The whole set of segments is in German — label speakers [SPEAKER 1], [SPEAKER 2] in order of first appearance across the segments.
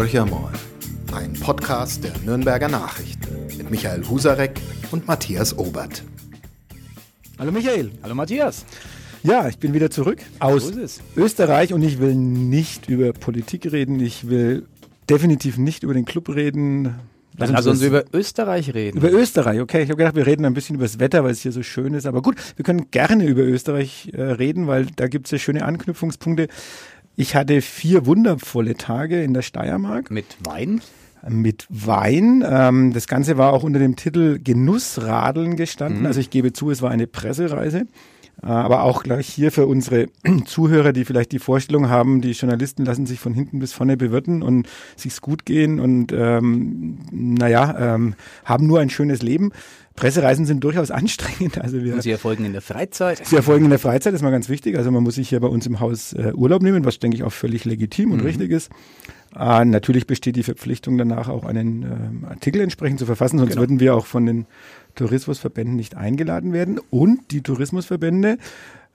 [SPEAKER 1] Horcher mal. Ein Podcast der Nürnberger Nachrichten mit Michael Husarek und Matthias Obert.
[SPEAKER 2] Hallo Michael.
[SPEAKER 3] Hallo Matthias.
[SPEAKER 2] Ja, ich bin wieder zurück aus. Österreich und ich will nicht über Politik reden. Ich will definitiv nicht über den Club reden.
[SPEAKER 3] Lass uns über Österreich reden.
[SPEAKER 2] über Österreich, okay. Ich habe gedacht, wir reden ein bisschen über das Wetter, weil es hier so schön ist. Aber gut, wir können gerne über Österreich äh, reden, weil da gibt es ja schöne Anknüpfungspunkte. Ich hatte vier wundervolle Tage in der Steiermark
[SPEAKER 3] Mit Wein.
[SPEAKER 2] mit Wein. Ähm, das Ganze war auch unter dem Titel Genussradeln gestanden. Also ich gebe zu, es war eine Pressereise. Äh, Aber auch gleich hier für unsere Zuhörer, die vielleicht die Vorstellung haben, die Journalisten lassen sich von hinten bis vorne bewirten und sich's gut gehen und ähm, naja, ähm, haben nur ein schönes Leben. Pressereisen sind durchaus anstrengend. Also wir
[SPEAKER 3] Und sie erfolgen in der Freizeit.
[SPEAKER 2] Sie erfolgen in der Freizeit, ist mal ganz wichtig. Also man muss sich hier bei uns im Haus äh, Urlaub nehmen, was denke ich auch völlig legitim und richtig ist. Äh, natürlich besteht die Verpflichtung danach auch einen ähm, Artikel entsprechend zu verfassen, sonst
[SPEAKER 3] Genau.
[SPEAKER 2] würden wir auch von den Tourismusverbänden nicht eingeladen werden. Und die Tourismusverbände,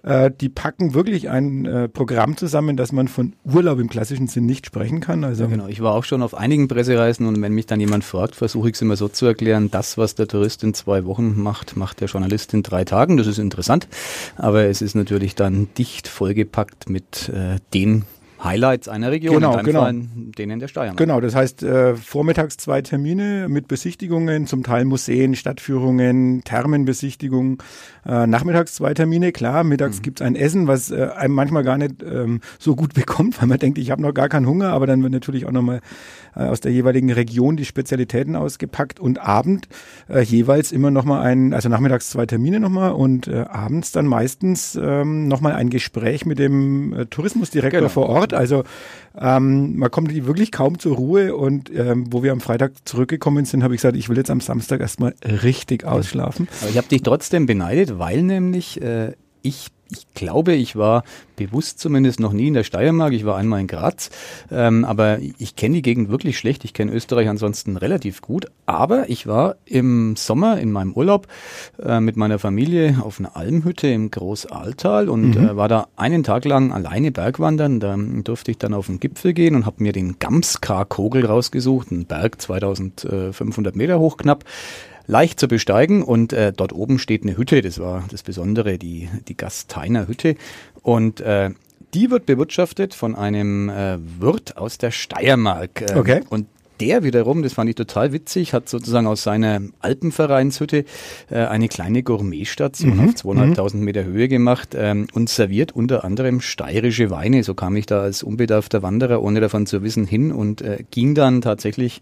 [SPEAKER 2] äh, die packen wirklich ein äh, Programm zusammen, dass man von Urlaub im klassischen Sinn nicht sprechen kann. Also
[SPEAKER 3] Genau, ich war auch schon auf einigen Pressereisen und wenn mich dann jemand fragt, versuche ich es immer so zu erklären, das, was der Tourist in zwei Wochen macht, macht der Journalist in drei Tagen. Das ist interessant, aber es ist natürlich dann dicht vollgepackt mit äh, den Highlights einer Region,
[SPEAKER 2] Genau,
[SPEAKER 3] in
[SPEAKER 2] genau.
[SPEAKER 3] Fall denen der Steiermark.
[SPEAKER 2] Genau, das heißt äh, vormittags zwei Termine mit Besichtigungen, zum Teil Museen, Stadtführungen, Thermenbesichtigungen, äh, nachmittags zwei Termine, klar, mittags gibt's ein Essen, was äh, einem manchmal gar nicht ähm, so gut bekommt, weil man denkt, ich habe noch gar keinen Hunger, aber dann wird natürlich auch nochmal äh, aus der jeweiligen Region die Spezialitäten ausgepackt und Abend äh, jeweils immer nochmal ein, also nachmittags zwei Termine nochmal und äh, abends dann meistens ähm, nochmal ein Gespräch mit dem äh, Tourismusdirektor
[SPEAKER 3] Genau.
[SPEAKER 2] vor Ort. Also ähm, man kommt wirklich kaum zur Ruhe und ähm, wo wir am Freitag zurückgekommen sind, habe ich gesagt, ich will jetzt am Samstag erstmal richtig ausschlafen.
[SPEAKER 3] Aber ich habe dich trotzdem beneidet, weil nämlich äh, ich, ich glaube, ich war bewusst zumindest noch nie in der Steiermark. Ich war einmal in Graz, ähm, aber ich kenne die Gegend wirklich schlecht. Ich kenne Österreich ansonsten relativ gut. Aber ich war im Sommer in meinem Urlaub äh, mit meiner Familie auf einer Almhütte im Großaltal und äh, war da einen Tag lang alleine Bergwandern. Da durfte ich dann auf den Gipfel gehen und habe mir den Gamskar-Kogel rausgesucht, einen Berg 2500 Meter hoch knapp leicht zu besteigen und äh, dort oben steht eine Hütte, das war das Besondere, die, die Gasteiner Hütte und äh, die wird bewirtschaftet von einem äh, Wirt aus der Steiermark. Äh,
[SPEAKER 2] Okay.
[SPEAKER 3] Und der wiederum, das fand ich total witzig, hat sozusagen aus seiner Alpenvereinshütte äh, eine kleine Gourmetstation auf zweieinhalbtausend Meter Höhe gemacht ähm, und serviert unter anderem steirische Weine. So kam ich da als unbedarfter Wanderer, ohne davon zu wissen, hin und äh, ging dann tatsächlich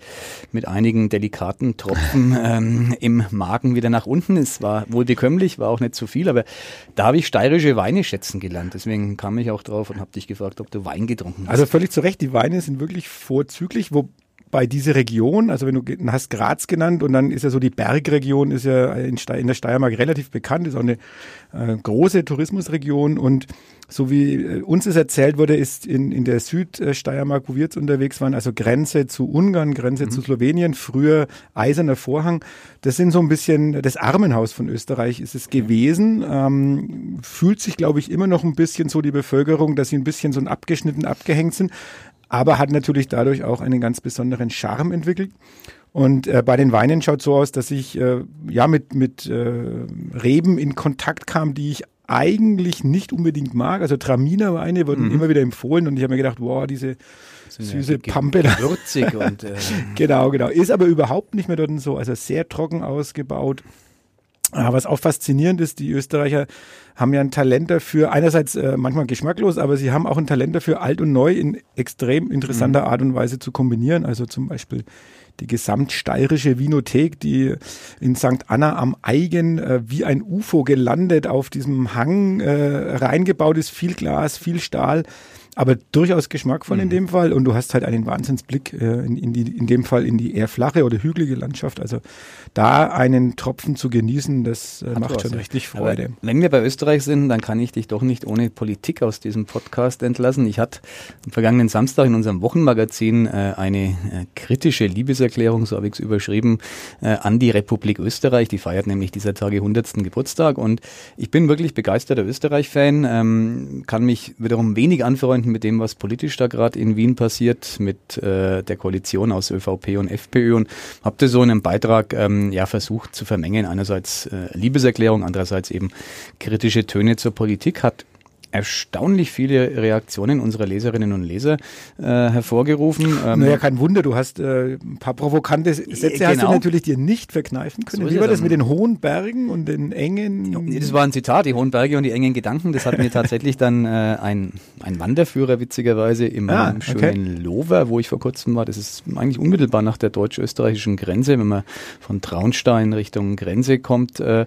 [SPEAKER 3] mit einigen delikaten Tropfen ähm, im Magen wieder nach unten. Es war wohl bekömmlich, war auch nicht zu viel, aber da habe ich steirische Weine schätzen gelernt. Deswegen kam ich auch drauf und habe dich gefragt, ob du Wein getrunken hast.
[SPEAKER 2] Also völlig zu Recht, die Weine sind wirklich vorzüglich, wobei diese Region, also wenn du hast Graz genannt und dann ist ja so die Bergregion, ist ja in, Ste in der Steiermark relativ bekannt, ist auch eine äh, große Tourismusregion und so wie äh, uns es erzählt wurde, ist in, in der Südsteiermark, wo wir jetzt unterwegs waren, also Grenze zu Ungarn, Grenze zu Slowenien, früher Eiserner Vorhang. Das sind so ein bisschen das Armenhaus von Österreich ist es gewesen. Ähm, fühlt sich, glaube ich, immer noch ein bisschen so die Bevölkerung, dass sie ein bisschen so ein abgeschnitten, abgehängt sind, aber hat natürlich dadurch auch einen ganz besonderen Charme entwickelt. Und äh, bei den Weinen schaut so aus, dass ich äh, ja mit, mit äh, Reben in Kontakt kam, die ich eigentlich nicht unbedingt mag. Also Traminer Weine wurden immer wieder empfohlen und ich habe mir gedacht, wow, diese süße
[SPEAKER 3] ge-
[SPEAKER 2] Pampe da.
[SPEAKER 3] Würzig und äh,
[SPEAKER 2] Genau, genau. Ist aber überhaupt nicht mehr dort so. Also sehr trocken ausgebaut. Ah, Was auch faszinierend ist, die Österreicher haben ja ein Talent dafür, einerseits äh, manchmal geschmacklos, aber sie haben auch ein Talent dafür, alt und neu in extrem interessanter Art und Weise zu kombinieren. Also zum Beispiel die gesamtsteirische Vinothek, die in St. Anna am Eigen äh, wie ein UFO gelandet auf diesem Hang äh, reingebaut ist, viel Glas, viel Stahl aber durchaus geschmackvoll in dem Fall und du hast halt einen Wahnsinnsblick äh, in, in, die, in dem Fall in die eher flache oder hügelige Landschaft. Also da einen Tropfen zu genießen, das äh, macht schon richtig
[SPEAKER 3] Aber
[SPEAKER 2] Freude.
[SPEAKER 3] wenn wir bei Österreich Österreich sind, dann kann ich dich doch nicht ohne Politik aus diesem Podcast entlassen. Ich hatte am vergangenen Samstag in unserem Wochenmagazin äh, eine äh, kritische Liebeserklärung, so habe ich es überschrieben, äh, an die Republik Österreich. Die feiert nämlich dieser Tage 100. Geburtstag und ich bin wirklich begeisterter Österreich-Fan, ähm, kann mich wiederum wenig anfreunden mit dem, was politisch da gerade in Wien passiert, mit äh, der Koalition aus ÖVP und FPÖ und habe das so in einem Beitrag ähm, ja versucht zu vermengen. Einerseits äh, Liebeserklärung, andererseits eben kritische Töne zur Politik hat erstaunlich viele Reaktionen unserer Leserinnen und Leser äh, hervorgerufen.
[SPEAKER 2] Ähm, naja, kein Wunder, du hast äh, ein paar provokante Sätze genau. hast du genau. natürlich dir nicht verkneifen können. So Wie war das mit den hohen Bergen und den engen...
[SPEAKER 3] Das war ein Zitat, die hohen Berge und die engen Gedanken. Das hat mir tatsächlich dann äh, ein, ein Wanderführer witzigerweise im ah, schönen okay. Lover, wo ich vor kurzem war. Das ist eigentlich unmittelbar nach der deutsch-österreichischen Grenze, wenn man von Traunstein Richtung Grenze kommt. Äh,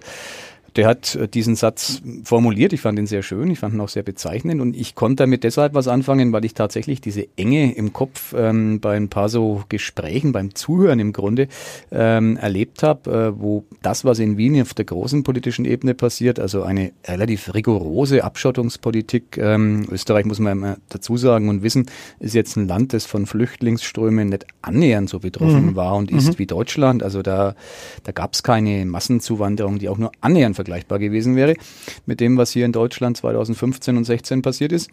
[SPEAKER 3] der hat äh, diesen Satz formuliert. Ich fand ihn sehr schön, ich fand ihn auch sehr bezeichnend und ich konnte damit deshalb was anfangen, weil ich tatsächlich diese Enge im Kopf ähm, bei ein paar so Gesprächen, beim Zuhören im Grunde ähm, erlebt habe, äh, wo das, was in Wien auf der großen politischen Ebene passiert, also eine relativ rigorose Abschottungspolitik. Ähm, Österreich muss man immer dazu sagen und wissen, ist jetzt ein Land, das von Flüchtlingsströmen nicht annähernd so betroffen mhm. war und ist mhm. wie Deutschland. Also da, da gab es keine Massenzuwanderung, die auch nur annähernd vergleichbar gewesen wäre mit dem, was hier in Deutschland 2015 und 16 passiert ist.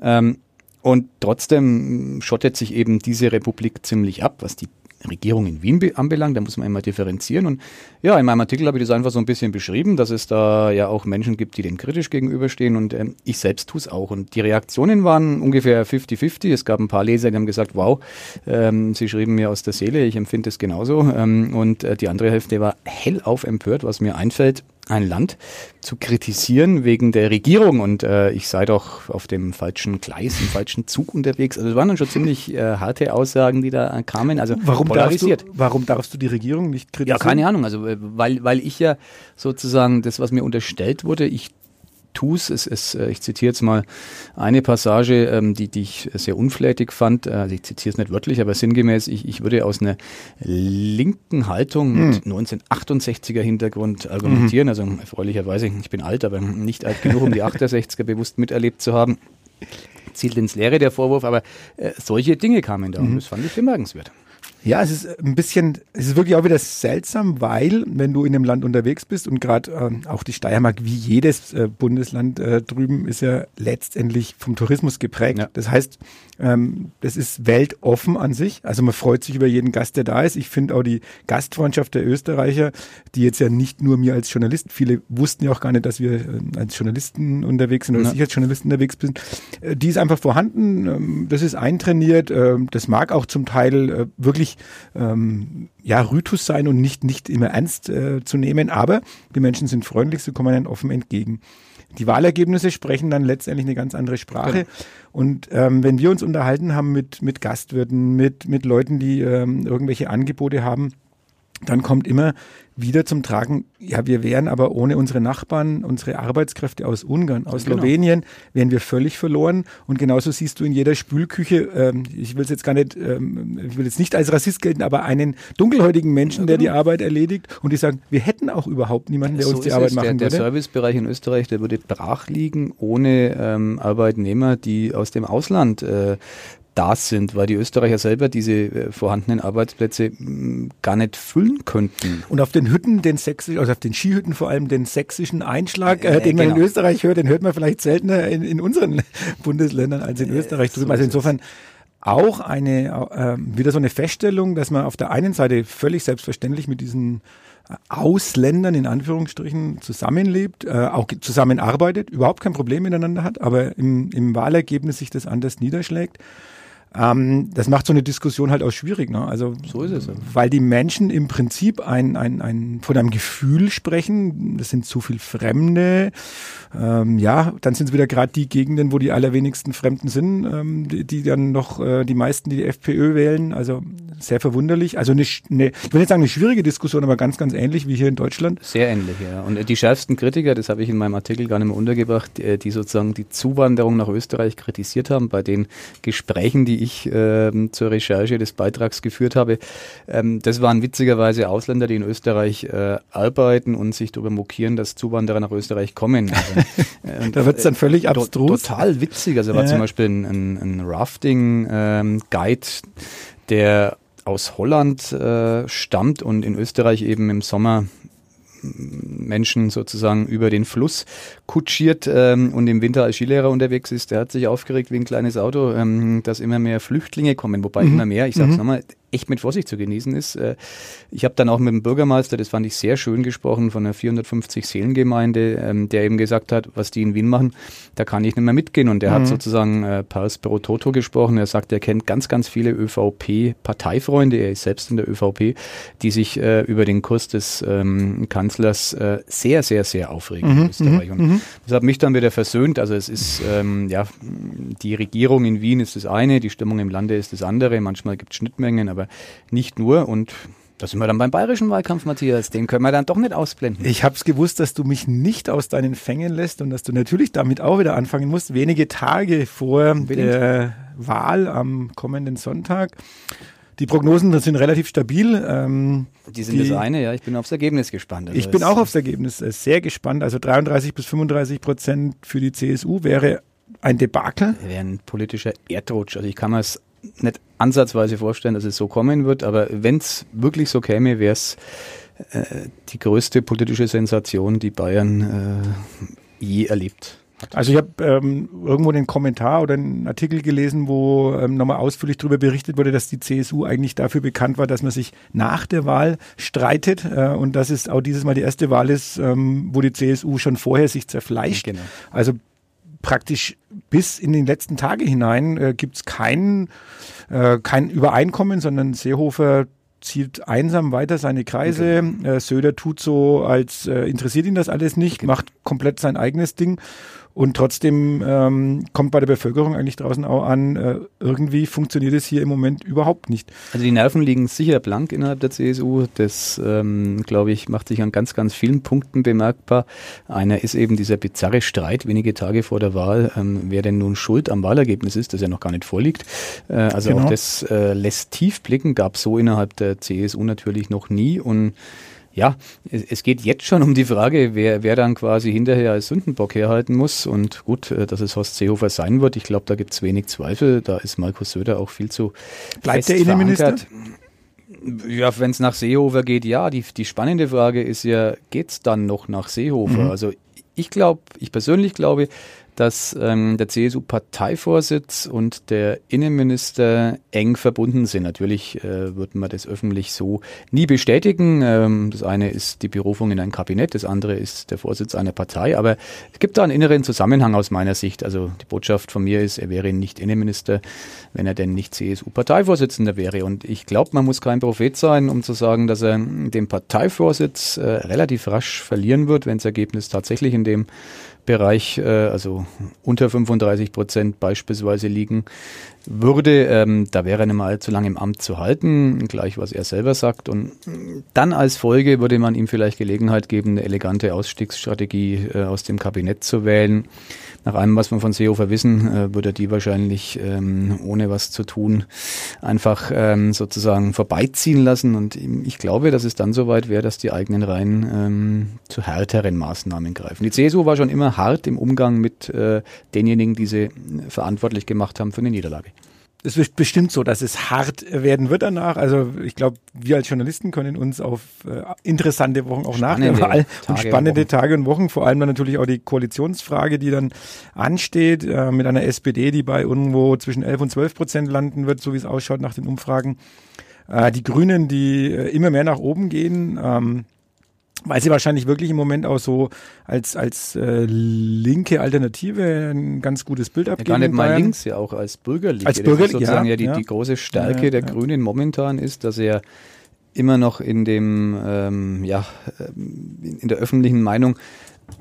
[SPEAKER 3] Ähm, und trotzdem schottet sich eben diese Republik ziemlich ab, was die Regierung in Wien anbelangt. Da muss man immer differenzieren. Und ja, in meinem Artikel habe ich das einfach so ein bisschen beschrieben, dass es da ja auch Menschen gibt, die dem kritisch gegenüberstehen. Und ähm, ich selbst tue es auch. Und die Reaktionen waren ungefähr 50-50. Es gab ein paar Leser, die haben gesagt, wow, ähm, sie schrieben mir aus der Seele, ich empfinde es genauso. Ähm, und äh, die andere Hälfte war hellauf empört, was mir einfällt ein Land zu kritisieren wegen der Regierung und äh, ich sei doch auf dem falschen Gleis, im falschen Zug unterwegs. Also es waren dann schon ziemlich äh, harte Aussagen, die da kamen. Also
[SPEAKER 2] warum darfst, du, warum darfst du die Regierung nicht kritisieren?
[SPEAKER 3] Ja, keine Ahnung. Also äh, weil, weil ich ja sozusagen das, was mir unterstellt wurde, ich tust. Es, es, äh, ich zitiere jetzt mal eine Passage, ähm, die, die ich sehr unflätig fand. Also ich zitiere es nicht wörtlich, aber sinngemäß, ich, ich würde aus einer linken Haltung mit 1968er hm. Hintergrund argumentieren. Mhm. Also erfreulicherweise, ich bin alt, aber nicht alt genug, um die 68er bewusst miterlebt zu haben. Zielt ins Leere der Vorwurf, aber äh, solche Dinge kamen da mhm. und das fand ich bemerkenswert.
[SPEAKER 2] Ja, es ist ein bisschen, es ist wirklich auch wieder seltsam, weil wenn du in einem Land unterwegs bist und gerade äh, auch die Steiermark wie jedes äh, Bundesland äh, drüben ist ja letztendlich vom Tourismus geprägt. Ja. Das heißt, ähm, das ist weltoffen an sich. Also man freut sich über jeden Gast, der da ist. Ich finde auch die Gastfreundschaft der Österreicher, die jetzt ja nicht nur mir als Journalist, viele wussten ja auch gar nicht, dass wir äh, als Journalisten unterwegs sind oder ja. dass ich als Journalist unterwegs bin, äh, die ist einfach vorhanden. Ähm, das ist eintrainiert. Äh, das mag auch zum Teil äh, wirklich ähm, ja, Rhythus sein und nicht, nicht immer ernst äh, zu nehmen, aber die Menschen sind freundlich, sie kommen einem offen entgegen. Die Wahlergebnisse sprechen dann letztendlich eine ganz andere Sprache. Ja. Und ähm, wenn wir uns unterhalten haben mit, mit Gastwirten, mit, mit Leuten, die ähm, irgendwelche Angebote haben, dann kommt immer wieder zum Tragen, ja, wir wären aber ohne unsere Nachbarn, unsere Arbeitskräfte aus Ungarn, aus genau. Slowenien, wären wir völlig verloren. Und genauso siehst du in jeder Spülküche, ähm, ich will es jetzt gar nicht, ähm, ich will jetzt nicht als Rassist gelten, aber einen dunkelhäutigen Menschen, ja, der die Arbeit erledigt und die sagen, wir hätten auch überhaupt niemanden, der so uns die Arbeit es. machen
[SPEAKER 3] der,
[SPEAKER 2] würde.
[SPEAKER 3] Der Servicebereich in Österreich, der würde brach liegen ohne ähm, Arbeitnehmer, die aus dem Ausland äh, da sind, weil die Österreicher selber diese äh, vorhandenen Arbeitsplätze gar nicht füllen könnten.
[SPEAKER 2] Und auf den Hütten, den sächsischen, also auf den Skihütten vor allem den sächsischen Einschlag, äh, den man in genau. Österreich hört, den hört man vielleicht seltener in, in unseren Bundesländern als in Österreich. So also insofern auch eine äh, wieder so eine Feststellung, dass man auf der einen Seite völlig selbstverständlich mit diesen Ausländern in Anführungsstrichen zusammenlebt, äh, auch zusammenarbeitet, überhaupt kein Problem miteinander hat, aber im, im Wahlergebnis sich das anders niederschlägt. Ähm, das macht so eine Diskussion halt auch schwierig. Ne? Also, so ist es. Ja. Weil die Menschen im Prinzip ein, ein, ein, von einem Gefühl sprechen, das sind zu viel Fremde. Ähm, ja, dann sind es wieder gerade die Gegenden, wo die allerwenigsten Fremden sind, ähm, die, die, dann noch äh, die meisten, die die FPÖ wählen. Also sehr verwunderlich. Also eine, eine, ich will nicht sagen eine schwierige Diskussion, aber ganz, ganz ähnlich wie hier in Deutschland.
[SPEAKER 3] Sehr ähnlich, ja. Und die schärfsten Kritiker, das habe ich in meinem Artikel gar nicht mehr untergebracht, die sozusagen die Zuwanderung nach Österreich kritisiert haben, bei den Gesprächen, die die ich äh, zur Recherche des Beitrags geführt habe, ähm, das waren witzigerweise Ausländer, die in Österreich äh, arbeiten und sich darüber mokieren, dass Zuwanderer nach Österreich kommen.
[SPEAKER 2] Also, da wird es dann völlig abstrus.
[SPEAKER 3] Total witzig. Also war ja. zum Beispiel ein, ein, ein Rafting-Guide, ähm, der aus Holland äh, stammt und in Österreich eben im Sommer Menschen sozusagen über den Fluss kutschiert ähm, und im Winter als Skilehrer unterwegs ist, der hat sich aufgeregt wie ein kleines Auto, ähm, dass immer mehr Flüchtlinge kommen, wobei mhm. immer mehr, ich sag's mhm. nochmal, echt mit Vorsicht zu genießen ist. Äh, ich habe dann auch mit dem Bürgermeister, das fand ich sehr schön gesprochen, von einer 450 Seelengemeinde, ähm, der eben gesagt hat, was die in Wien machen, da kann ich nicht mehr mitgehen. Und der mhm. hat sozusagen äh, Pars pro Toto gesprochen. Er sagt, er kennt ganz, ganz viele ÖVP-Parteifreunde, er ist selbst in der ÖVP, die sich äh, über den Kurs des ähm, Kanzlers äh, sehr, sehr, sehr aufregen mhm. in Österreich. Und mhm. das hat mich dann wieder versöhnt. Also es ist, ähm, ja, die Regierung in Wien ist das eine, die Stimmung im Lande ist das andere. Manchmal gibt es Schnittmengen, aber nicht nur. Und da sind wir dann beim bayerischen Wahlkampf, Matthias. Den können wir dann doch nicht ausblenden.
[SPEAKER 2] Ich habe es gewusst, dass du mich nicht aus deinen Fängen lässt und dass du natürlich damit auch wieder anfangen musst. Wenige Tage vor Unbedingt. der Wahl am kommenden Sonntag. Die Prognosen sind relativ stabil. Ähm,
[SPEAKER 3] die sind die, das eine, ja. Ich bin aufs Ergebnis gespannt.
[SPEAKER 2] Also ich bin auch aufs Ergebnis äh, sehr gespannt. Also 33 bis 35 Prozent für die CSU wäre ein Debakel.
[SPEAKER 3] Wäre ein politischer Erdrutsch. Also ich kann mir es nicht ansatzweise vorstellen, dass es so kommen wird, aber wenn es wirklich so käme, wäre es äh, die größte politische Sensation, die Bayern äh, je erlebt.
[SPEAKER 2] Also ich habe ähm, irgendwo einen Kommentar oder einen Artikel gelesen, wo ähm, nochmal ausführlich darüber berichtet wurde, dass die CSU eigentlich dafür bekannt war, dass man sich nach der Wahl streitet äh, und dass es auch dieses Mal die erste Wahl ist, ähm, wo die CSU schon vorher sich zerfleischt. Genau. Also praktisch bis in den letzten Tage hinein äh, gibt es kein, äh, kein Übereinkommen, sondern Seehofer zieht einsam weiter seine Kreise. Okay. Äh, Söder tut so, als äh, interessiert ihn das alles nicht, okay. macht komplett sein eigenes Ding. Und trotzdem ähm, kommt bei der Bevölkerung eigentlich draußen auch an, äh, irgendwie funktioniert es hier im Moment überhaupt nicht.
[SPEAKER 3] Also die Nerven liegen sicher blank innerhalb der CSU. Das, ähm, glaube ich, macht sich an ganz, ganz vielen Punkten bemerkbar. Einer ist eben dieser bizarre Streit wenige Tage vor der Wahl, ähm, wer denn nun schuld am Wahlergebnis ist, das ja noch gar nicht vorliegt. Äh, also genau. auch das äh, lässt tief blicken, gab so innerhalb der CSU natürlich noch nie. Und ja, es geht jetzt schon um die Frage, wer, wer dann quasi hinterher als Sündenbock herhalten muss. Und gut, äh, dass es Horst Seehofer sein wird, ich glaube, da gibt es wenig Zweifel. Da ist Markus Söder auch viel zu.
[SPEAKER 2] Bleibt der Innenminister?
[SPEAKER 3] Ja, wenn es nach Seehofer geht, ja. Die, die spannende Frage ist ja, geht es dann noch nach Seehofer? Mhm. Also ich glaube, ich persönlich glaube, dass ähm, der CSU-Parteivorsitz und der Innenminister eng verbunden sind. Natürlich äh, wird man das öffentlich so nie bestätigen. Ähm, das eine ist die Berufung in ein Kabinett, das andere ist der Vorsitz einer Partei. Aber es gibt da einen inneren Zusammenhang aus meiner Sicht. Also die Botschaft von mir ist, er wäre nicht Innenminister, wenn er denn nicht CSU-Parteivorsitzender wäre. Und ich glaube, man muss kein Prophet sein, um zu sagen, dass er den Parteivorsitz äh, relativ rasch verlieren wird, wenn das Ergebnis tatsächlich in dem Bereich, äh, also unter 35 Prozent beispielsweise liegen würde, ähm, da wäre er nicht mal allzu lange im Amt zu halten, gleich was er selber sagt. Und dann als Folge würde man ihm vielleicht Gelegenheit geben, eine elegante Ausstiegsstrategie äh, aus dem Kabinett zu wählen. Nach allem, was wir von Seehofer wissen, äh, würde die wahrscheinlich ähm, ohne was zu tun einfach ähm, sozusagen vorbeiziehen lassen. Und ich glaube, dass es dann soweit wäre, dass die eigenen Reihen ähm, zu härteren Maßnahmen greifen. Die CSU war schon immer hart im Umgang mit äh, denjenigen, die sie verantwortlich gemacht haben für eine Niederlage
[SPEAKER 2] es ist bestimmt so, dass es hart werden wird danach. Also ich glaube, wir als Journalisten können uns auf äh, interessante Wochen auch spannende nach der Wahl und spannende und Tage und Wochen, vor allem dann natürlich auch die Koalitionsfrage, die dann ansteht, äh, mit einer SPD, die bei irgendwo zwischen 11 und 12 Prozent landen wird, so wie es ausschaut nach den Umfragen. Äh, die Grünen, die äh, immer mehr nach oben gehen. Ähm, weil sie wahrscheinlich wirklich im Moment auch so als, als äh, linke Alternative ein ganz gutes Bild abgeben. Ja,
[SPEAKER 3] gar nicht mal links, ja auch als bürgerlich.
[SPEAKER 2] Als bürgerlich,
[SPEAKER 3] sozusagen
[SPEAKER 2] ja,
[SPEAKER 3] ja, die,
[SPEAKER 2] ja.
[SPEAKER 3] die große Stärke ja, der Grünen momentan ist, dass er immer noch in dem, ähm, ja, in der öffentlichen Meinung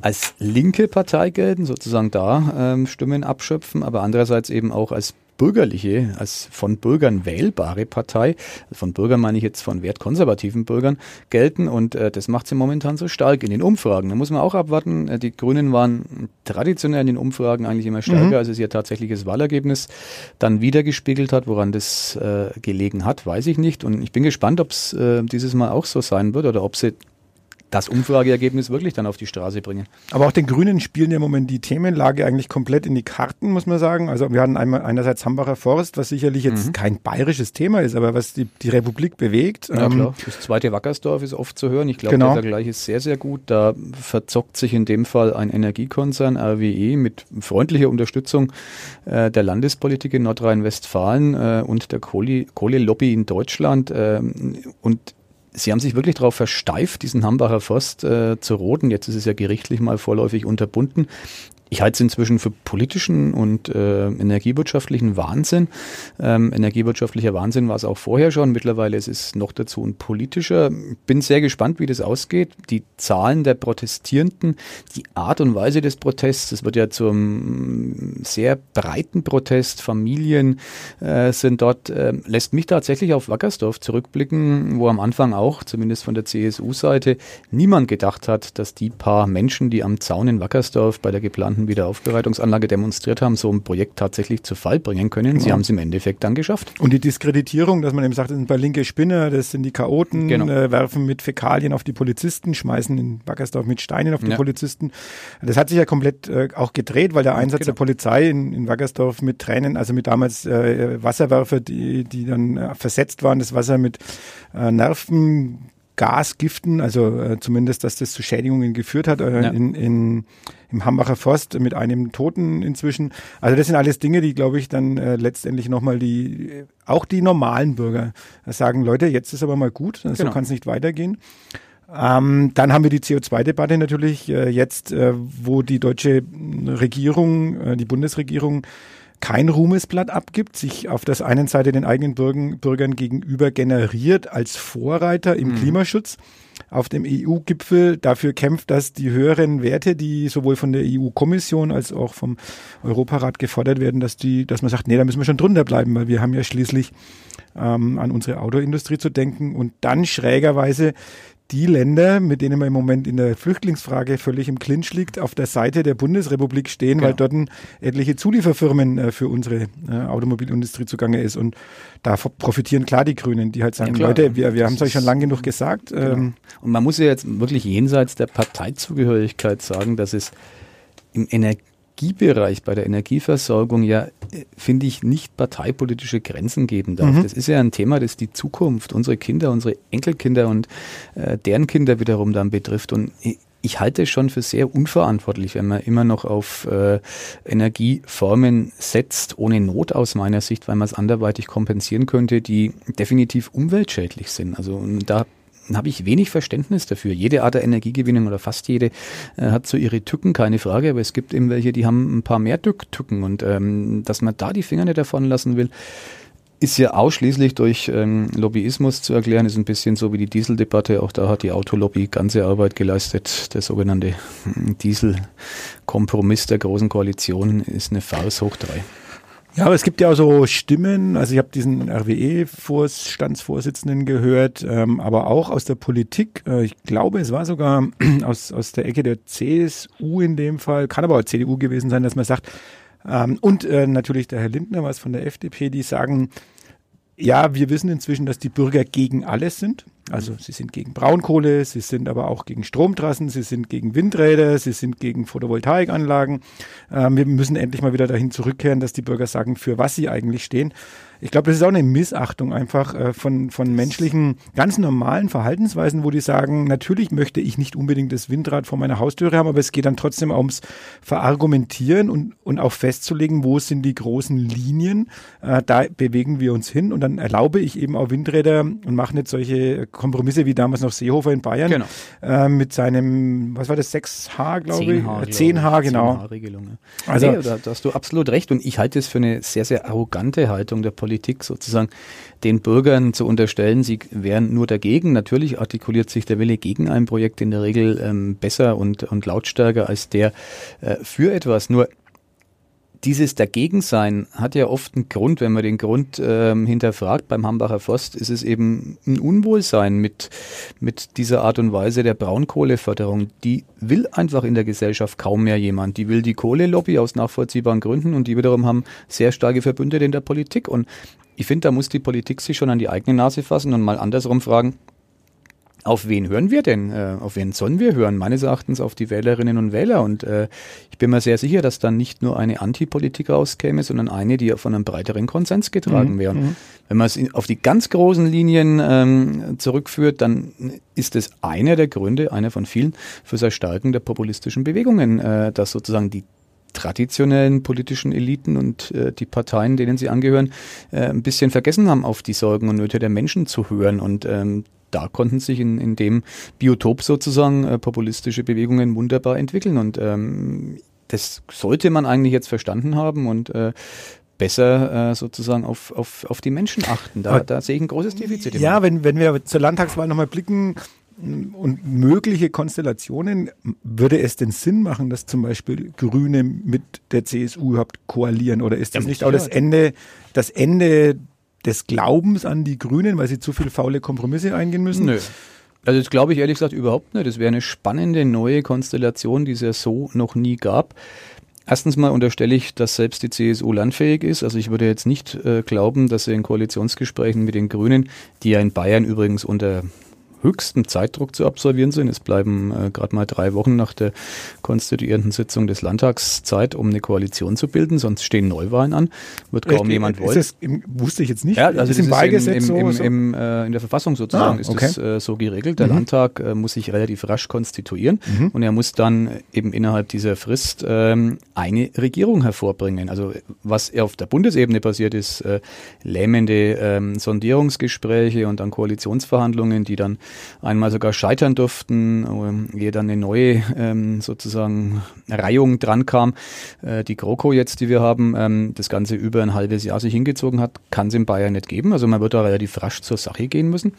[SPEAKER 3] als linke Partei gelten, sozusagen da ähm, Stimmen abschöpfen, aber andererseits eben auch als bürgerliche, als von Bürgern wählbare Partei, von Bürgern meine ich jetzt von wertkonservativen Bürgern, gelten und äh, das macht sie momentan so stark in den Umfragen. Da muss man auch abwarten. Äh, die Grünen waren traditionell in den Umfragen eigentlich immer stärker, mhm. als es ihr tatsächliches Wahlergebnis dann wiedergespiegelt hat. Woran das äh, gelegen hat, weiß ich nicht. Und ich bin gespannt, ob es äh, dieses Mal auch so sein wird oder ob sie das Umfrageergebnis wirklich dann auf die Straße bringen.
[SPEAKER 2] Aber auch den Grünen spielen ja im Moment die Themenlage eigentlich komplett in die Karten, muss man sagen. Also wir hatten einmal einerseits Hambacher Forst, was sicherlich jetzt mhm. kein bayerisches Thema ist, aber was die, die Republik bewegt.
[SPEAKER 3] Ja, ähm, klar. Das zweite Wackersdorf ist oft zu hören. Ich glaube, genau. der Vergleich ist sehr, sehr gut. Da verzockt sich in dem Fall ein Energiekonzern RWE mit freundlicher Unterstützung äh, der Landespolitik in Nordrhein-Westfalen äh, und der Kohle-Lobby in Deutschland. Äh, und Sie haben sich wirklich darauf versteift, diesen Hambacher Forst äh, zu roden. Jetzt ist es ja gerichtlich mal vorläufig unterbunden. Ich halte es inzwischen für politischen und äh, energiewirtschaftlichen Wahnsinn. Ähm, energiewirtschaftlicher Wahnsinn war es auch vorher schon. Mittlerweile ist es noch dazu ein politischer. Bin sehr gespannt, wie das ausgeht. Die Zahlen der Protestierenden, die Art und Weise des Protests, das wird ja zum sehr breiten Protest. Familien äh, sind dort, äh, lässt mich tatsächlich auf Wackersdorf zurückblicken, wo am Anfang auch, zumindest von der CSU-Seite, niemand gedacht hat, dass die paar Menschen, die am Zaun in Wackersdorf bei der geplanten geplanten Wiederaufbereitungsanlage demonstriert haben, so ein Projekt tatsächlich zu Fall bringen können. Genau. Sie haben es im Endeffekt dann geschafft.
[SPEAKER 2] Und die Diskreditierung, dass man eben sagt, das sind bei linke Spinner, das sind die Chaoten, genau. äh, werfen mit Fäkalien auf die Polizisten, schmeißen in Wackersdorf mit Steinen auf die ja. Polizisten. Das hat sich ja komplett äh, auch gedreht, weil der Einsatz genau. der Polizei in, in Wackersdorf mit Tränen, also mit damals äh, Wasserwerfer, die, die dann äh, versetzt waren, das Wasser mit äh, Nerven Gasgiften, also äh, zumindest, dass das zu Schädigungen geführt hat äh, ja. in, in, im Hambacher Forst mit einem Toten inzwischen. Also das sind alles Dinge, die, glaube ich, dann äh, letztendlich nochmal die, auch die normalen Bürger sagen, Leute, jetzt ist aber mal gut, genau. so kann es nicht weitergehen. Ähm, dann haben wir die CO2-Debatte natürlich äh, jetzt, äh, wo die deutsche Regierung, äh, die Bundesregierung kein Ruhmesblatt abgibt, sich auf der einen Seite den eigenen Bürgern, Bürgern gegenüber generiert als Vorreiter im mhm. Klimaschutz, auf dem EU-Gipfel dafür kämpft, dass die höheren Werte, die sowohl von der EU-Kommission als auch vom Europarat gefordert werden, dass die, dass man sagt, nee, da müssen wir schon drunter bleiben, weil wir haben ja schließlich ähm, an unsere Autoindustrie zu denken und dann schrägerweise die Länder, mit denen man im Moment in der Flüchtlingsfrage völlig im Clinch liegt, auf der Seite der Bundesrepublik stehen, genau. weil dort etliche Zulieferfirmen äh, für unsere äh, Automobilindustrie zugange ist. Und da profitieren klar die Grünen, die halt sagen, ja, Leute, wir, wir haben es euch schon lange genug gesagt. Genau.
[SPEAKER 3] Ähm, Und man muss ja jetzt wirklich jenseits der Parteizugehörigkeit sagen, dass es im Energie Energiebereich, bei der Energieversorgung ja, äh, finde ich, nicht parteipolitische Grenzen geben darf. Mhm. Das ist ja ein Thema, das die Zukunft, unsere Kinder, unsere Enkelkinder und äh, deren Kinder wiederum dann betrifft. Und ich halte es schon für sehr unverantwortlich, wenn man immer noch auf äh, Energieformen setzt, ohne Not aus meiner Sicht, weil man es anderweitig kompensieren könnte, die definitiv umweltschädlich sind. Also da habe ich wenig Verständnis dafür. Jede Art der Energiegewinnung oder fast jede äh, hat so ihre Tücken, keine Frage, aber es gibt eben welche, die haben ein paar mehr Tücken und ähm, dass man da die Finger nicht davon lassen will, ist ja ausschließlich durch ähm, Lobbyismus zu erklären, ist ein bisschen so wie die Dieseldebatte. Auch da hat die Autolobby ganze Arbeit geleistet. Der sogenannte hm, Dieselkompromiss der Großen Koalition ist eine Farce hoch drei.
[SPEAKER 2] Ja, aber es gibt ja auch so Stimmen, also ich habe diesen RWE-Vorstandsvorsitzenden gehört, ähm, aber auch aus der Politik. Äh, ich glaube, es war sogar aus, aus der Ecke der CSU in dem Fall, kann aber auch CDU gewesen sein, dass man sagt, ähm, und äh, natürlich der Herr Lindner was von der FDP, die sagen, ja, wir wissen inzwischen, dass die Bürger gegen alles sind. Also sie sind gegen Braunkohle, sie sind aber auch gegen Stromtrassen, sie sind gegen Windräder, sie sind gegen Photovoltaikanlagen. Ähm, wir müssen endlich mal wieder dahin zurückkehren, dass die Bürger sagen, für was sie eigentlich stehen. Ich glaube, das ist auch eine Missachtung einfach äh, von, von menschlichen, ganz normalen Verhaltensweisen, wo die sagen, natürlich möchte ich nicht unbedingt das Windrad vor meiner Haustüre haben, aber es geht dann trotzdem ums Verargumentieren und, und auch festzulegen, wo sind die großen Linien. Äh, da bewegen wir uns hin und dann erlaube ich eben auch Windräder und mache nicht solche Kompromisse wie damals noch Seehofer in Bayern
[SPEAKER 3] Genau.
[SPEAKER 2] äh, mit seinem, was war das, 6H, glaube ich?
[SPEAKER 3] 10H,
[SPEAKER 2] Äh, 10H, genau.
[SPEAKER 3] 10H-Regelung, ja.
[SPEAKER 2] Also-
[SPEAKER 3] Also, nee, da, da hast du absolut recht. Und ich halte es für eine sehr, sehr arrogante Haltung der Politik, sozusagen den Bürgern zu unterstellen, sie wären nur dagegen. Natürlich artikuliert sich der Wille gegen ein Projekt in der Regel ähm, besser und, und lautstärker als der äh, für etwas. Nur dieses Dagegensein hat ja oft einen Grund, wenn man den Grund ähm, hinterfragt. Beim Hambacher Forst ist es eben ein Unwohlsein mit, mit dieser Art und Weise der Braunkohleförderung. Die will einfach in der Gesellschaft kaum mehr jemand. Die will die Kohlelobby aus nachvollziehbaren Gründen und die wiederum haben sehr starke Verbündete in der Politik. Und ich finde, da muss die Politik sich schon an die eigene Nase fassen und mal andersrum fragen, auf wen hören wir denn? Äh, auf wen sollen wir hören? Meines Erachtens auf die Wählerinnen und Wähler. Und äh, ich bin mir sehr sicher, dass dann nicht nur eine Antipolitik rauskäme, sondern eine, die von einem breiteren Konsens getragen wäre. Wenn man es auf die ganz großen Linien ähm, zurückführt, dann ist es einer der Gründe, einer von vielen, fürs Erstarken der populistischen Bewegungen, äh, dass sozusagen die traditionellen politischen Eliten und äh, die Parteien, denen sie angehören, äh, ein bisschen vergessen haben, auf die Sorgen und Nöte der Menschen zu hören. Und ähm, da konnten sich in, in dem Biotop sozusagen äh, populistische Bewegungen wunderbar entwickeln. Und ähm, das sollte man eigentlich jetzt verstanden haben und äh, besser äh, sozusagen auf, auf, auf die Menschen achten. Da, da sehe ich ein großes Defizit.
[SPEAKER 2] Ja, wenn, wenn wir zur Landtagswahl nochmal blicken und mögliche Konstellationen, würde es denn Sinn machen, dass zum Beispiel Grüne mit der CSU überhaupt koalieren? Oder ist das
[SPEAKER 3] Ja,
[SPEAKER 2] nicht auch das. Ende, das Ende des Glaubens an die Grünen, weil sie zu viel faule Kompromisse eingehen müssen?
[SPEAKER 3] Nö. Also das glaube ich ehrlich gesagt überhaupt nicht. Das wäre eine spannende neue Konstellation, die es ja so noch nie gab. Erstens mal unterstelle ich, dass selbst die CSU landfähig ist. Also ich würde jetzt nicht äh, glauben, dass sie in Koalitionsgesprächen mit den Grünen, die ja in Bayern übrigens unter höchstem Zeitdruck zu absolvieren sind. Es bleiben äh, gerade mal drei Wochen nach der konstituierenden Sitzung des Landtags Zeit, um eine Koalition zu bilden, sonst stehen Neuwahlen an. Wird kaum
[SPEAKER 2] Echt?
[SPEAKER 3] jemand wollen.
[SPEAKER 2] Das im, wusste ich jetzt nicht.
[SPEAKER 3] Ja, also
[SPEAKER 2] ist
[SPEAKER 3] das
[SPEAKER 2] im
[SPEAKER 3] ist
[SPEAKER 2] Wahlgesetz
[SPEAKER 3] im, im,
[SPEAKER 2] so?
[SPEAKER 3] im, äh, in der Verfassung sozusagen
[SPEAKER 2] Ah,
[SPEAKER 3] ist
[SPEAKER 2] okay.
[SPEAKER 3] das äh, so geregelt. Der
[SPEAKER 2] Mhm.
[SPEAKER 3] Landtag äh, muss sich relativ rasch konstituieren
[SPEAKER 2] Mhm.
[SPEAKER 3] und er muss dann eben innerhalb dieser Frist ähm, eine Regierung hervorbringen. Also was auf der Bundesebene passiert ist, äh, lähmende ähm, Sondierungsgespräche und dann Koalitionsverhandlungen, die dann einmal sogar scheitern durften, ehe dann eine neue ähm, sozusagen Reihung dran kam. Äh, die GroKo jetzt, die wir haben, ähm, das Ganze über ein halbes Jahr sich hingezogen hat, kann es in Bayern nicht geben. Also man wird da relativ rasch zur Sache gehen müssen.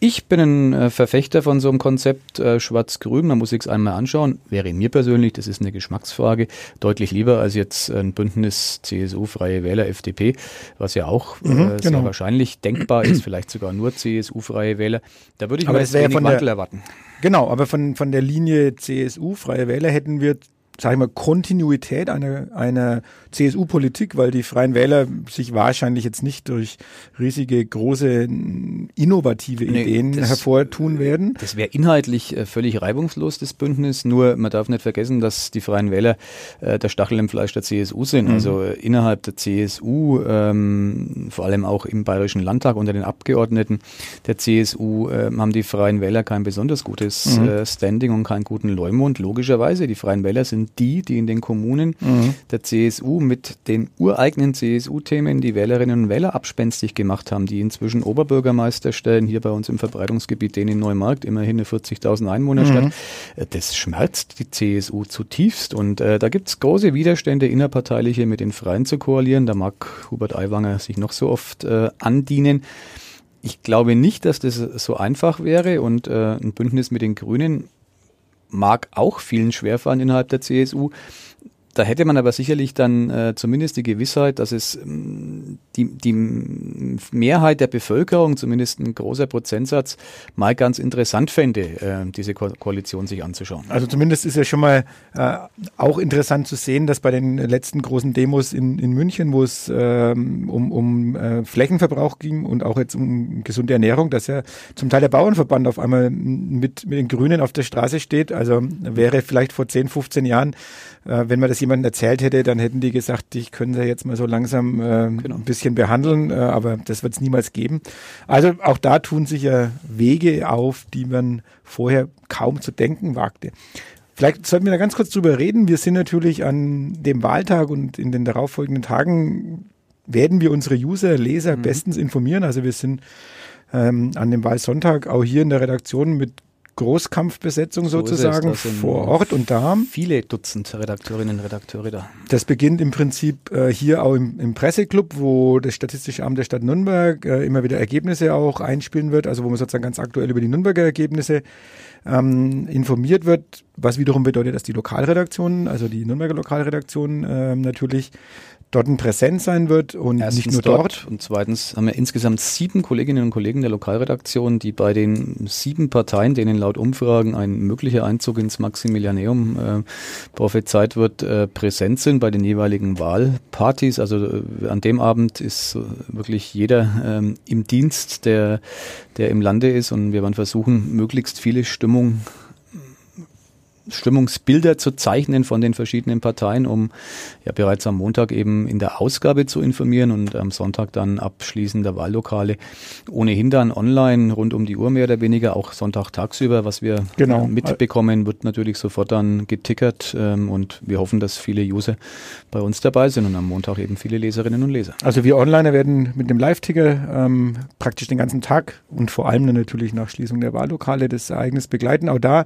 [SPEAKER 3] Ich bin ein äh, Verfechter von so einem Konzept äh, Schwarz-Grün. Man muss sich's einmal anschauen. Wäre mir persönlich, das ist eine Geschmacksfrage, deutlich lieber als jetzt ein Bündnis CSU, Freie Wähler, FDP, was ja auch äh,
[SPEAKER 2] Mhm,
[SPEAKER 3] sehr
[SPEAKER 2] genau.
[SPEAKER 3] wahrscheinlich denkbar ist, vielleicht sogar nur CSU, Freie Wähler. Da würde ich
[SPEAKER 2] Aber
[SPEAKER 3] mir
[SPEAKER 2] ja
[SPEAKER 3] wenig
[SPEAKER 2] von der-
[SPEAKER 3] erwarten.
[SPEAKER 2] Genau, aber von, von der Linie CSU, Freie Wähler, hätten wir, sag ich mal, Kontinuität einer, einer CSU-Politik, weil die Freien Wähler sich wahrscheinlich jetzt nicht durch riesige, große, innovative
[SPEAKER 3] Nee,
[SPEAKER 2] Ideen
[SPEAKER 3] das-
[SPEAKER 2] hervortun werden.
[SPEAKER 3] Das wäre inhaltlich äh, völlig reibungslos, das Bündnis. Nur man darf nicht vergessen, dass die Freien Wähler äh, der Stachel im Fleisch der CSU sind.
[SPEAKER 2] Mhm.
[SPEAKER 3] Also äh, innerhalb der CSU, ähm, vor allem auch im Bayerischen Landtag unter den Abgeordneten der CSU, äh, haben die Freien Wähler kein besonders gutes
[SPEAKER 2] Mhm.
[SPEAKER 3] äh, Standing und keinen guten Leumund. Logischerweise, die Freien Wähler sind die, die in den Kommunen
[SPEAKER 2] Mhm.
[SPEAKER 3] der CSU mit den ureigenen CSU-Themen die Wählerinnen und Wähler abspenstig gemacht haben, die inzwischen Oberbürgermeister stellen, hier bei uns im Verbreitungsgebiet, den in Neumarkt, immerhin eine 40.000 Einwohnerstadt. Äh, Das schmerzt die CSU zutiefst und äh, da gibt's große Widerstände, innerparteiliche mit den Freien zu koalieren. Da mag Hubert Aiwanger sich noch so oft äh, andienen. Ich glaube nicht, dass das so einfach wäre und äh, ein Bündnis mit den Grünen mag auch vielen schwerfallen innerhalb der CSU. Da hätte man aber sicherlich dann äh, zumindest die Gewissheit, dass es ähm, die, die Mehrheit der Bevölkerung, zumindest ein großer Prozentsatz, mal ganz interessant fände, äh, diese Ko Koalition sich anzuschauen.
[SPEAKER 2] Also zumindest ist ja schon mal äh, auch interessant zu sehen, dass bei den letzten großen Demos in, in München, wo es ähm, um, um äh, Flächenverbrauch ging und auch jetzt um gesunde Ernährung, dass ja zum Teil der Bauernverband auf einmal mit, mit den Grünen auf der Straße steht. Also wäre vielleicht vor 10, 15 Jahren, äh, wenn man das jemandem erzählt hätte, dann hätten die gesagt, ich könnte jetzt mal so langsam äh,
[SPEAKER 3] Genau.
[SPEAKER 2] ein bisschen behandeln, äh, aber das wird es niemals geben. Also auch da tun sich ja Wege auf, die man vorher kaum zu denken wagte. Vielleicht sollten wir da ganz kurz drüber reden. Wir sind natürlich an dem Wahltag und in den darauffolgenden Tagen werden wir unsere User, Leser bestens informieren. Also wir sind ähm, an dem Wahlsonntag auch hier in der Redaktion mit Großkampfbesetzung
[SPEAKER 3] So
[SPEAKER 2] sozusagen vor Ort und da.
[SPEAKER 3] Viele Dutzend Redakteurinnen und Redakteure da.
[SPEAKER 2] Das beginnt im Prinzip äh, hier auch im, im Presseclub, wo das Statistische Amt der Stadt Nürnberg äh, immer wieder Ergebnisse auch einspielen wird, also wo man sozusagen ganz aktuell über die Nürnberger Ergebnisse ähm, informiert wird, was wiederum bedeutet, dass die Lokalredaktion, also die Nürnberger Lokalredaktion ähm, natürlich dort präsent sein wird und
[SPEAKER 3] Erstens
[SPEAKER 2] nicht nur dort.
[SPEAKER 3] Und zweitens haben wir insgesamt sieben Kolleginnen und Kollegen der Lokalredaktion, die bei den sieben Parteien, denen laut Umfragen ein möglicher Einzug ins Maximilianeum äh, prophezeit wird, äh, präsent sind bei den jeweiligen Wahlpartys. Also äh, an dem Abend ist wirklich jeder ähm, im Dienst, der, der im Lande ist und wir werden versuchen, möglichst viele Stimmung Stimmungsbilder zu zeichnen von den verschiedenen Parteien, um ja bereits am Montag eben in der Ausgabe zu informieren und am Sonntag dann abschließender Wahllokale ohnehin dann online rund um die Uhr mehr oder weniger, auch Sonntag tagsüber, was wir
[SPEAKER 2] Genau.
[SPEAKER 3] mitbekommen, wird natürlich sofort dann getickert ähm, und wir hoffen, dass viele User bei uns dabei sind und am Montag eben viele Leserinnen und Leser.
[SPEAKER 2] Also wir Onliner werden mit dem Live-Ticker ähm, praktisch den ganzen Tag und vor allem dann natürlich nach Schließung der Wahllokale das Ereignis begleiten. Auch da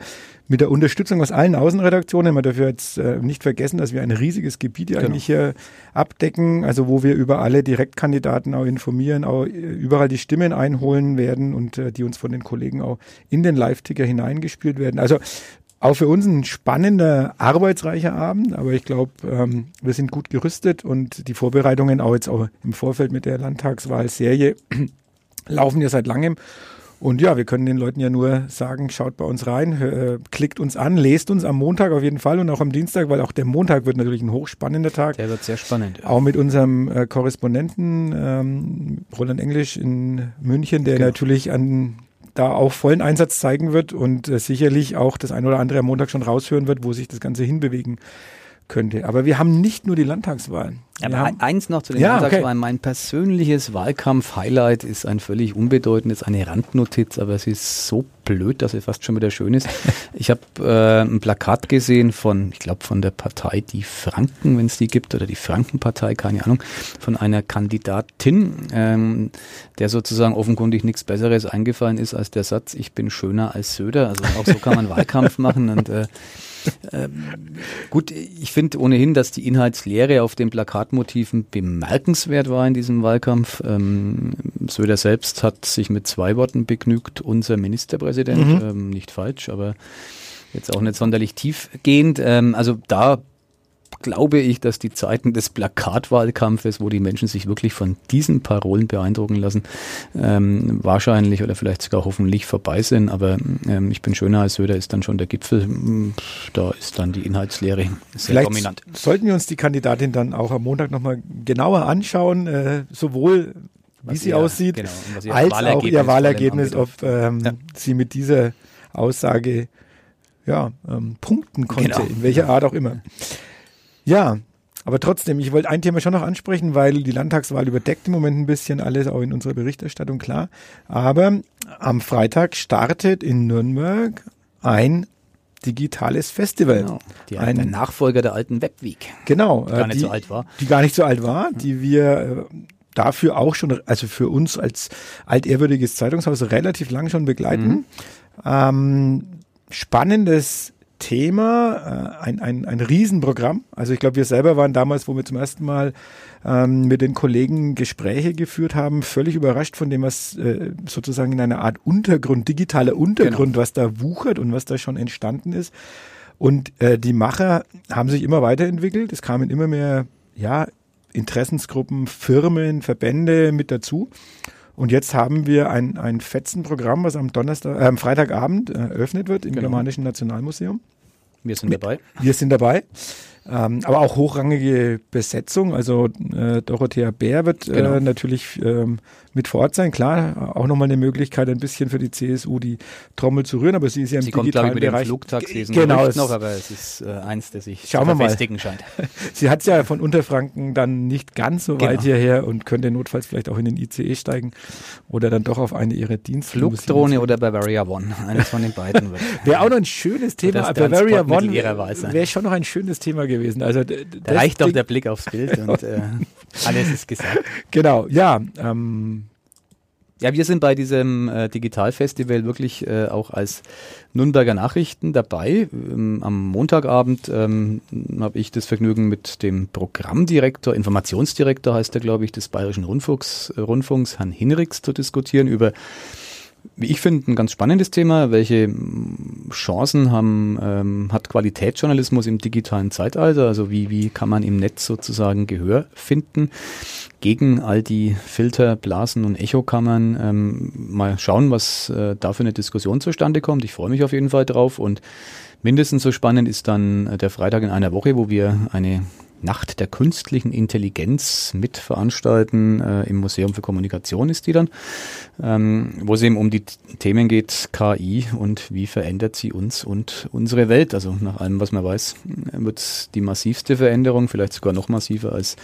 [SPEAKER 2] mit der Unterstützung aus allen Außenredaktionen. Man darf jetzt äh, nicht vergessen, dass wir ein riesiges Gebiet ja
[SPEAKER 3] Genau.
[SPEAKER 2] eigentlich hier abdecken, also wo wir über alle Direktkandidaten auch informieren, auch äh, überall die Stimmen einholen werden und äh, die uns von den Kollegen auch in den Live-Ticker hineingespielt werden. Also auch für uns ein spannender, arbeitsreicher Abend, aber ich glaube, ähm, wir sind gut gerüstet und die Vorbereitungen auch jetzt auch im Vorfeld mit der Landtagswahlserie laufen ja seit langem. Und ja, wir können den Leuten ja nur sagen, schaut bei uns rein, äh, klickt uns an, lest uns am Montag auf jeden Fall und auch am Dienstag, weil auch der Montag wird natürlich ein hochspannender Tag.
[SPEAKER 3] Der wird sehr spannend. ja.
[SPEAKER 2] Auch mit unserem äh, Korrespondenten ähm, Roland Englisch in München, der
[SPEAKER 3] Genau.
[SPEAKER 2] natürlich an da auch vollen Einsatz zeigen wird und äh, sicherlich auch das ein oder andere am Montag schon raushören wird, wo sich das Ganze hinbewegen könnte. Aber wir haben nicht nur die Landtagswahlen.
[SPEAKER 3] Aber
[SPEAKER 2] haben,
[SPEAKER 3] eins noch zu den
[SPEAKER 2] Ja,
[SPEAKER 3] Landtagswahlen. Mein persönliches Wahlkampf-Highlight ist ein völlig unbedeutendes, eine Randnotiz, aber es ist so blöd, dass sie fast schon wieder schön ist. Ich habe äh, ein Plakat gesehen von, ich glaube, von der Partei Die Franken, wenn es die gibt, oder die Frankenpartei, keine Ahnung, von einer Kandidatin, ähm, der sozusagen offenkundig nichts Besseres eingefallen ist als der Satz, ich bin schöner als Söder. Also auch so kann man Wahlkampf machen und äh, Gut, ich finde ohnehin, dass die Inhaltslehre auf den Plakatmotiven bemerkenswert war in diesem Wahlkampf. Ähm, Söder selbst hat sich mit zwei Worten begnügt, unser Ministerpräsident,
[SPEAKER 2] Mhm.
[SPEAKER 3] ähm, nicht falsch, aber jetzt auch nicht sonderlich tiefgehend. Ähm, also da glaube ich, dass die Zeiten des Plakatwahlkampfes, wo die Menschen sich wirklich von diesen Parolen beeindrucken lassen, ähm, wahrscheinlich oder vielleicht sogar hoffentlich vorbei sind. Aber ähm, ich bin schöner als Söder ist dann schon der Gipfel. Da ist dann die Inhaltslehre sehr
[SPEAKER 2] Vielleicht
[SPEAKER 3] dominant.
[SPEAKER 2] sollten wir uns die Kandidatin dann auch am Montag nochmal genauer anschauen, äh, sowohl wie
[SPEAKER 3] Was
[SPEAKER 2] sie
[SPEAKER 3] ihr-
[SPEAKER 2] aussieht,
[SPEAKER 3] genau,
[SPEAKER 2] als auch ihr Wahlergebnis, ob ähm,
[SPEAKER 3] Ja.
[SPEAKER 2] sie mit dieser Aussage ja, ähm, punkten konnte,
[SPEAKER 3] Genau.
[SPEAKER 2] in welcher Art auch immer. Ja, aber trotzdem, ich wollte ein Thema schon noch ansprechen, weil die Landtagswahl überdeckt im Moment ein bisschen alles, auch in unserer Berichterstattung, klar. Aber am Freitag startet in Nürnberg ein digitales Festival.
[SPEAKER 3] Genau. Die,
[SPEAKER 2] Ein-
[SPEAKER 3] Nachfolger der alten Webweek.
[SPEAKER 2] Genau.
[SPEAKER 3] Gar
[SPEAKER 2] äh,
[SPEAKER 3] nicht
[SPEAKER 2] die,
[SPEAKER 3] so alt war.
[SPEAKER 2] Die gar nicht so alt war, die wir äh, dafür auch schon, also für uns als altehrwürdiges Zeitungshaus relativ lang schon begleiten.
[SPEAKER 3] Mhm.
[SPEAKER 2] Ähm, spannendes Thema, äh, ein, ein, ein Riesenprogramm. Also ich glaube, wir selber waren damals, wo wir zum ersten Mal ähm, mit den Kollegen Gespräche geführt haben, völlig überrascht von dem, was äh, sozusagen in einer Art Untergrund, digitaler Untergrund, was da wuchert und was da schon entstanden ist. Und äh, die Macher haben sich immer weiterentwickelt. Es kamen immer mehr ja, Interessensgruppen, Firmen, Verbände mit dazu. Und jetzt haben wir ein, ein Fetzenprogramm, was am Donnerstag, äh, am Freitagabend äh, eröffnet wird im
[SPEAKER 3] Genau.
[SPEAKER 2] Germanischen Nationalmuseum.
[SPEAKER 3] Wir sind dabei.
[SPEAKER 2] Wir sind dabei. Ähm, aber auch hochrangige Besetzung. Also äh, Dorothea Bär wird
[SPEAKER 3] Genau.
[SPEAKER 2] äh, natürlich ähm, mit vor Ort sein. Klar, auch nochmal eine Möglichkeit, ein bisschen für die CSU die Trommel zu rühren, aber sie ist ja im
[SPEAKER 3] Sie kommt, glaube
[SPEAKER 2] digitalen
[SPEAKER 3] ich, mit dem
[SPEAKER 2] Bereich.
[SPEAKER 3] Ein
[SPEAKER 2] Genau, es-
[SPEAKER 3] noch, aber es ist äh, eins, das sich
[SPEAKER 2] Schauen
[SPEAKER 3] zu
[SPEAKER 2] wir mal.
[SPEAKER 3] verfestigen scheint.
[SPEAKER 2] Sie hat ja von Unterfranken dann nicht ganz so weit
[SPEAKER 3] Genau.
[SPEAKER 2] hierher und könnte notfalls vielleicht auch in den ICE steigen oder dann doch auf eine ihrer Dienstflugdrohne.
[SPEAKER 3] Flugdrohne oder Bavaria One. Eines von den beiden.
[SPEAKER 2] Wäre auch noch ein schönes Thema. Bavaria One wäre schon noch ein schönes Thema gewesen. Also
[SPEAKER 3] Da reicht doch der Blick aufs Bild und äh, alles ist gesagt.
[SPEAKER 2] Genau, ja. Ähm,
[SPEAKER 3] Ja, wir sind bei diesem äh, Digitalfestival wirklich äh, auch als Nürnberger Nachrichten dabei. Ähm, am Montagabend ähm, habe ich das Vergnügen mit dem Programmdirektor, Informationsdirektor heißt er, glaube ich, des Bayerischen Rundfunks, äh, Rundfunks, Herrn Hinrichs, zu diskutieren über wie ich finde, ein ganz spannendes Thema. Welche mm, Chancen haben, ähm, hat Qualitätsjournalismus im digitalen Zeitalter? Also wie, wie kann man im Netz sozusagen Gehör finden gegen all die Filter, Blasen und Echokammern? Ähm, mal schauen, was äh, da für eine Diskussion zustande kommt. Ich freue mich auf jeden Fall drauf und mindestens so spannend ist dann äh, der Freitag in einer Woche, wo wir eine Nacht der künstlichen Intelligenz mitveranstalten. Äh, Im Museum für Kommunikation ist die dann, ähm, wo es eben um die Themen geht, KI und wie verändert sie uns und unsere Welt. Also nach allem, was man weiß, wird es die massivste Veränderung, vielleicht sogar noch massiver als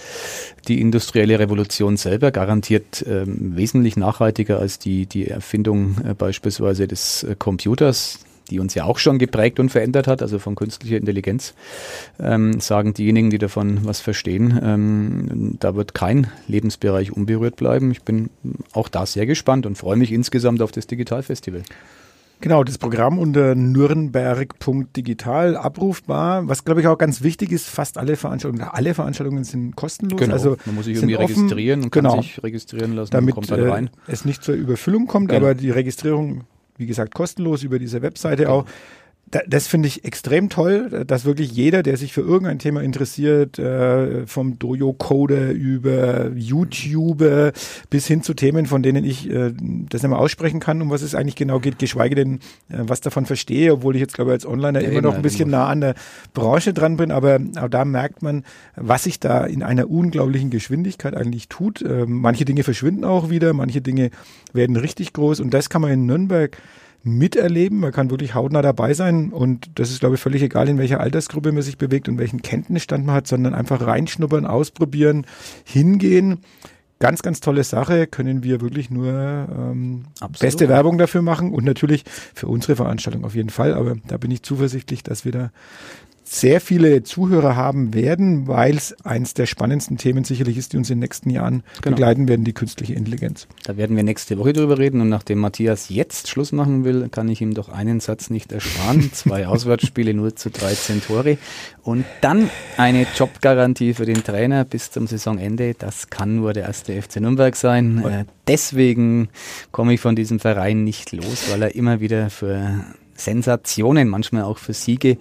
[SPEAKER 3] die industrielle Revolution selber, garantiert ähm, wesentlich nachhaltiger als die, die Erfindung äh, beispielsweise des äh, Computers die uns ja auch schon geprägt und verändert hat, also von künstlicher Intelligenz, ähm, sagen diejenigen, die davon was verstehen, ähm, da wird kein Lebensbereich unberührt bleiben. Ich bin auch da sehr gespannt und freue mich insgesamt auf das Digitalfestival.
[SPEAKER 2] Genau, das Programm unter nürnberg.digital abrufbar. Was, glaube ich, auch ganz wichtig ist, fast alle Veranstaltungen, alle Veranstaltungen sind kostenlos.
[SPEAKER 3] Genau,
[SPEAKER 2] also
[SPEAKER 3] man muss sich irgendwie offen, registrieren und
[SPEAKER 2] genau,
[SPEAKER 3] kann sich registrieren lassen
[SPEAKER 2] damit kommt dann rein. Äh, es nicht zur Überfüllung kommt, genau. aber die Registrierung wie gesagt, kostenlos über diese Webseite auch das finde ich extrem toll, dass wirklich jeder, der sich für irgendein Thema interessiert, äh, vom Dojo-Code über YouTube bis hin zu Themen, von denen ich äh, das nicht mehr aussprechen kann, um was es eigentlich genau geht, geschweige denn, äh, was davon verstehe, obwohl ich jetzt, glaube ich, als Onliner ja, immer noch ein bisschen nah an der Branche dran bin, aber auch da merkt man, was sich da in einer unglaublichen Geschwindigkeit eigentlich tut. manche Dinge verschwinden auch wieder, manche Dinge werden richtig groß. Und das kann man in Nürnberg miterleben. Man kann wirklich hautnah dabei sein und das ist, glaube ich, völlig egal, in welcher Altersgruppe man sich bewegt und welchen Kenntnisstand man hat, sondern einfach reinschnuppern, ausprobieren, hingehen. Ganz, ganz tolle Sache, können wir wirklich nur ähm, beste Werbung dafür machen und natürlich für unsere Veranstaltung auf jeden Fall. Aber da bin ich zuversichtlich, dass wir da sehr viele Zuhörer haben werden, weil es eins der spannendsten Themen sicherlich ist, die uns in den nächsten Jahren genau. begleiten werden, die künstliche Intelligenz.
[SPEAKER 3] Da werden wir nächste Woche drüber reden und nachdem Matthias jetzt Schluss machen will, kann ich ihm doch einen Satz nicht ersparen. Zwei Auswärtsspiele, 0 zu 13 Tore und dann eine Jobgarantie für den Trainer bis zum Saisonende. Das kann nur der erste FC Nürnberg sein. Äh, deswegen komme ich von diesem Verein nicht los, weil er immer wieder für Sensationen, manchmal auch für Siege,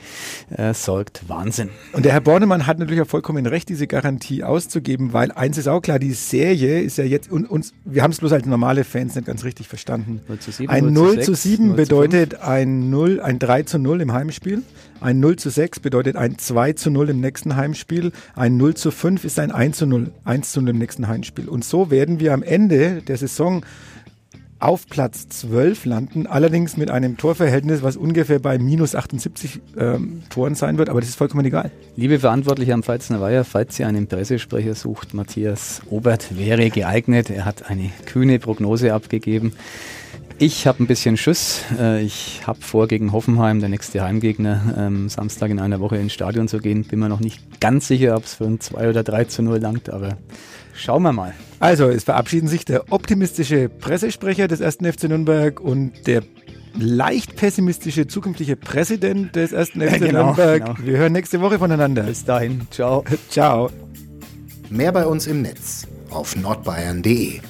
[SPEAKER 3] äh, sorgt Wahnsinn.
[SPEAKER 2] Und der Herr Bornemann hat natürlich auch vollkommen recht, diese Garantie auszugeben, weil eins ist auch klar, die Serie ist ja jetzt, und uns, wir haben es bloß als normale Fans nicht ganz richtig verstanden. 0 zu 7, ein 0 zu 7 bedeutet ein 0, ein 3 zu 0 im Heimspiel. Ein 0 zu 6 bedeutet ein 2 zu 0 im nächsten Heimspiel. Ein 0 zu 5 ist ein 1 zu 0, 1 zu 0 im nächsten Heimspiel. Und so werden wir am Ende der Saison auf Platz 12 landen, allerdings mit einem Torverhältnis, was ungefähr bei minus 78 ähm, Toren sein wird, aber das ist vollkommen egal.
[SPEAKER 3] Liebe Verantwortliche am Pfalzner Weiher, falls ihr einen Pressesprecher sucht, Matthias Obert wäre geeignet. Er hat eine kühne Prognose abgegeben. Ich habe ein bisschen Schuss. Äh, ich habe vor, gegen Hoffenheim, der nächste Heimgegner, ähm, Samstag in einer Woche ins Stadion zu gehen. Bin mir noch nicht ganz sicher, ob es für ein 2 oder 3 zu 0 langt, aber Schauen wir mal.
[SPEAKER 2] Also, es verabschieden sich der optimistische Pressesprecher des 1. FC Nürnberg und der leicht pessimistische zukünftige Präsident des 1. FC ja, genau, Nürnberg. Genau. Wir hören nächste Woche voneinander.
[SPEAKER 3] Bis dahin. Ciao.
[SPEAKER 2] Ciao.
[SPEAKER 1] Mehr bei uns im Netz auf nordbayern.de